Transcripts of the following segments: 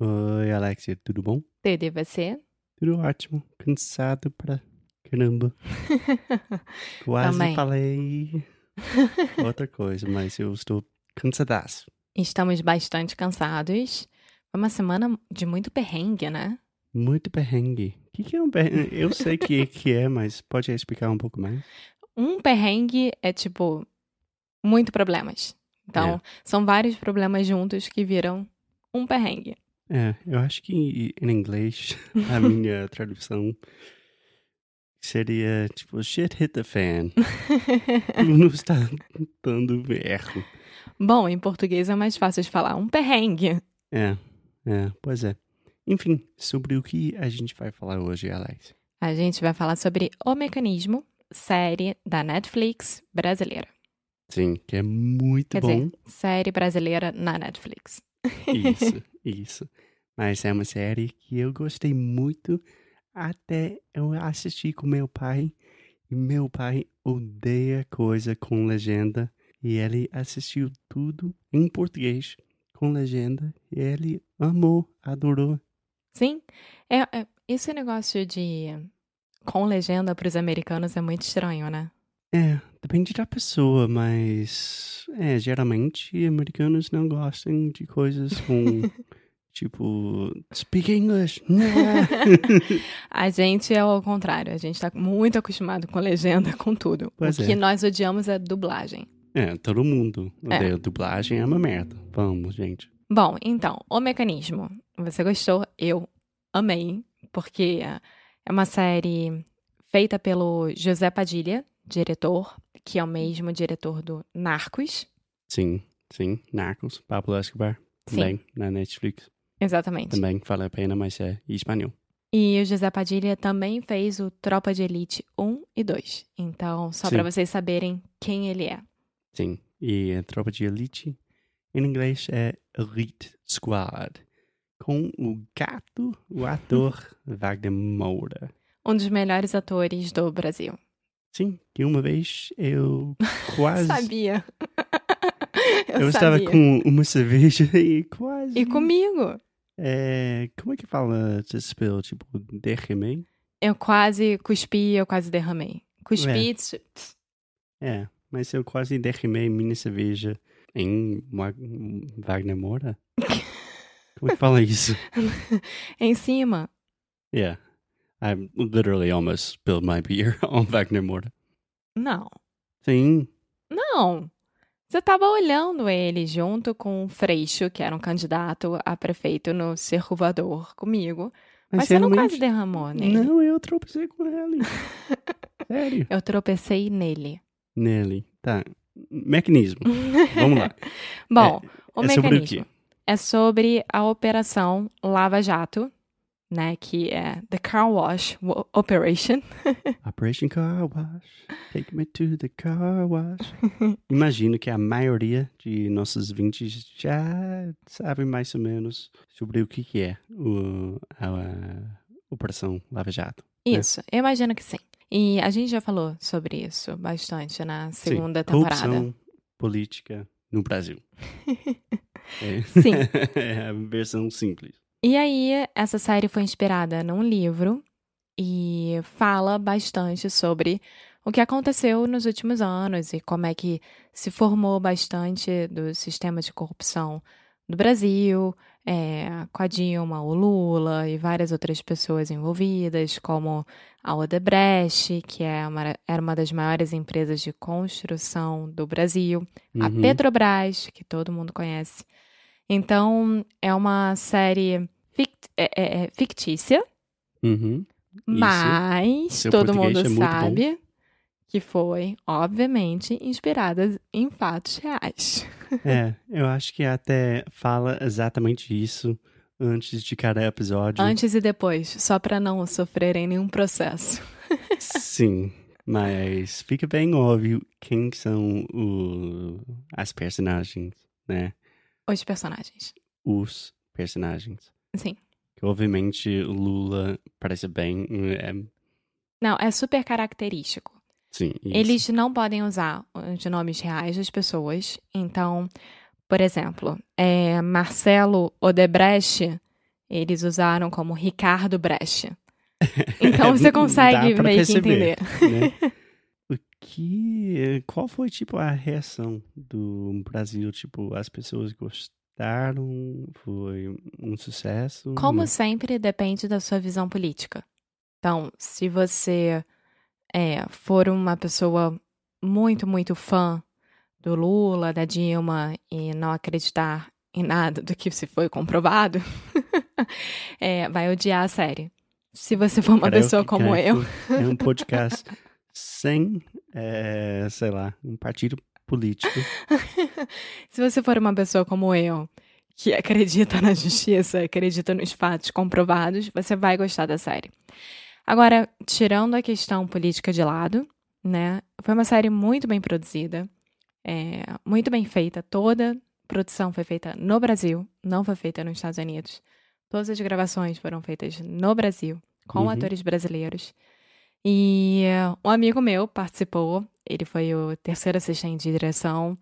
Oi, Alexia, tudo bom? Tudo e você? Tudo ótimo. Cansado pra caramba. Quase Também. falei outra coisa, mas eu estou cansadaço. Estamos bastante cansados. Foi uma semana de muito perrengue, né? Muito perrengue. O que, que é um perrengue? Eu sei que, que é, mas pode explicar um pouco mais? Um perrengue é tipo muito problemas. Então, É. são vários problemas juntos que viram um perrengue. É, eu acho que em inglês a minha tradução seria tipo shit hit the fan. Não está dando erro. Bom, em português é mais fácil de falar um perrengue. É, é, pois é. Enfim, sobre o que a gente vai falar hoje, Alex? A gente vai falar sobre O Mecanismo, série da Netflix brasileira. Sim, que é muito Quer bom. dizer, série brasileira na Netflix. Isso, isso. Mas é uma série que eu gostei muito até eu assistir com meu pai. E meu pai odeia coisa com legenda. E ele assistiu tudo em português com legenda. E ele amou, adorou. Sim, é, é- esse negócio de com legenda para os americanos é muito estranho, né? É, depende da pessoa, mas é, geralmente americanos não gostam de coisas com tipo speak English. Nah. A gente é ao contrário, a gente tá muito acostumado com legenda, com tudo. Pois o é. que nós odiamos é dublagem. É, todo mundo É. odeia dublagem, é uma merda. Vamos, gente. Bom, então, o mecanismo. Você gostou? Eu amei, porque é uma série feita pelo José Padilha, diretor, que é o mesmo diretor do Narcos. Sim, sim. Narcos, Pablo Escobar, Sim. também na Netflix. Exatamente. Também vale a pena, mas é em espanhol. E o José Padilha também fez o Tropa de Elite 1 e 2. Então, só pra vocês saberem quem ele é. Sim. E a tropa de elite, em inglês, é Elite Squad. Com o gato, o ator Wagner Moura. Um dos melhores atores do Brasil. Sim, que uma vez eu quase. Sabia. Eu, eu estava com uma cerveja e quase. E comigo. É, como é que fala spill? Tipo, derramei? Eu quase cuspi, eu quase derramei. Cuspi, tch, É, mas eu quase derramei minha cerveja em Wa- Wagner Moura. Como é que fala isso? em cima. Yeah. I literally almost spilled my beer on Wagner Moura. Não. Sim. Não. Você tava olhando ele junto com o Freixo, que era um candidato a prefeito no Cerro Voador comigo. Mas, você não quase derramou nele. Não, eu tropecei com ele. Sério. Eu tropecei nele. Nele. Tá. Mecanismo. Vamos lá. Bom, o é sobre o mecanismo quê? é sobre a operação Lava Jato, né? Que é The Car Wash Operation. Operation Car Wash. Take me to the car wash. Imagino que a maioria de nossos ouvintes já sabe mais ou menos sobre o que, que é o, a, a Operação Lava Jato. Isso, eu imagino que sim. E a gente já falou sobre isso bastante na segunda Sim, temporada. Corrupção política no Brasil. É. Sim. é a versão simples. E aí, essa série foi inspirada num livro e fala bastante sobre o que aconteceu nos últimos anos e como é que se formou bastante do sistema de corrupção do Brasil, é, com a Dilma, o Lula e várias outras pessoas envolvidas, como a Odebrecht, que é uma, era uma das maiores empresas de construção do Brasil, a Uhum. Petrobras, que todo mundo conhece. Então, é uma série fict- é- é- é fictícia, Uhum. Mas Seu todo mundo é bom. sabe que foi, obviamente, inspirada em fatos reais. É, eu acho que até fala exatamente isso antes de cada episódio. Antes e depois, só para não sofrerem nenhum processo. Sim, mas fica bem óbvio quem são o- as personagens, né? Os personagens. Os personagens. Sim. Que obviamente Lula parece bem. É, Não, é super característico. sim, isso. Eles não podem usar os nomes reais das pessoas. Então, por exemplo, é, Marcelo Odebrecht, eles usaram como Ricardo Brecht. Então você consegue meio que perceber, entender. né? O que. Qual foi, tipo, a reação do Brasil? Tipo, as pessoas gostaram? Foi um sucesso? Como Não. sempre, depende da sua visão política. Então, se você é, for uma pessoa muito, muito fã do Lula, da Dilma e não acreditar em nada do que se foi comprovado, é, vai odiar a série. Se você for uma Cara, eu pessoa que como eu. É um podcast sem, é, sei lá, um partido político. se você for uma pessoa como eu, que acredita na justiça, acredita nos fatos comprovados, você vai gostar da série. Agora, tirando a questão política de lado, né? Foi uma série muito bem produzida, é, muito bem feita. Toda a produção foi feita no Brasil, não foi feita nos Estados Unidos. Todas as gravações foram feitas no Brasil, com Uhum. atores brasileiros. E eh, um amigo meu participou, ele foi o terceiro assistente de direção.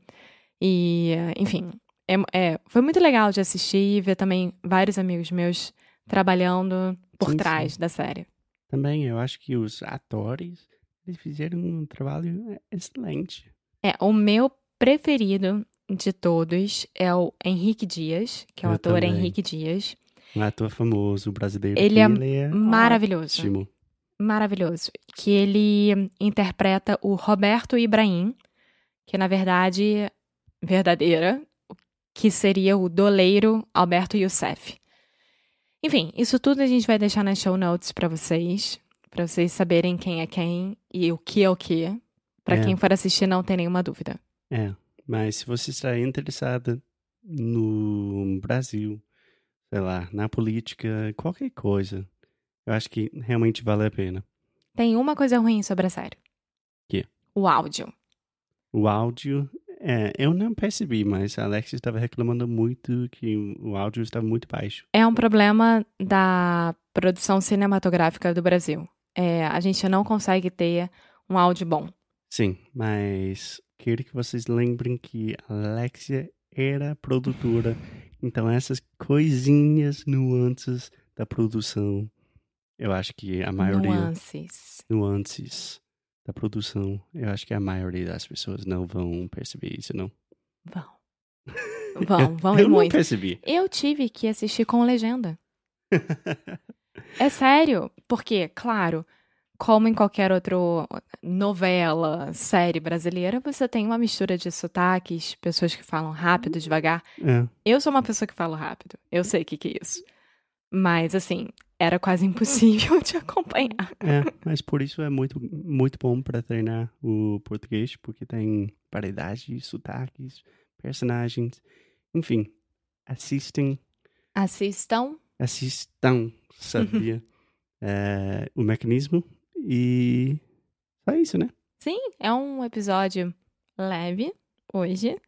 E, eh, enfim, é, é- foi muito legal de assistir e ver também vários amigos meus trabalhando por Sim, trás sim. da série. Também eu acho que os atores eles fizeram um trabalho excelente. É, o meu preferido de todos é o Henrique Dias, que é o Eu ator também. Henrique Dias. Um ator famoso brasileiro. Ele é ele é maravilhoso. ótimo. Maravilhoso. Que ele interpreta o Roberto Ibrahim, que na verdade, verdadeira, que seria o doleiro Alberto Youssef. Enfim, isso tudo a gente vai deixar nas show notes pra vocês, pra vocês saberem quem é quem e o que é o que. Pra É. quem for assistir não ter nenhuma dúvida. É, mas se você está interessada no Brasil, sei lá, na política, qualquer coisa, eu acho que realmente vale a pena. Tem uma coisa ruim sobre a série. Quê? O áudio. O áudio, é, eu não percebi, mas a Alex estava reclamando muito que o áudio estava muito baixo. É um problema da produção cinematográfica do Brasil. É, a gente não consegue ter um áudio bom. Sim, mas quero que vocês lembrem que a Alexia era produtora, então essas coisinhas, nuances da produção, eu acho que a maioria. Nuances. nuances da produção, eu acho que a maioria das pessoas não vão perceber isso, não. Vão. Vão, vão eu e muito. percebi. Eu tive que assistir com legenda. É sério, porque, claro, como em qualquer outra novela, série brasileira, você tem uma mistura de sotaques, pessoas que falam rápido, devagar. É, Eu sou uma pessoa que falo rápido, eu sei o que, que é isso. Mas, assim, era quase impossível de acompanhar. é, mas por isso é muito, muito bom para treinar o português, porque tem variedade, sotaques, personagens, enfim, assistem, Assistam. assistam, sabia? É, o mecanismo e só isso, né? Sim, é um episódio leve hoje.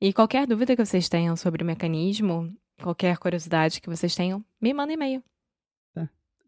E qualquer dúvida que vocês tenham sobre o mecanismo, qualquer curiosidade que vocês tenham, me manda e-mail.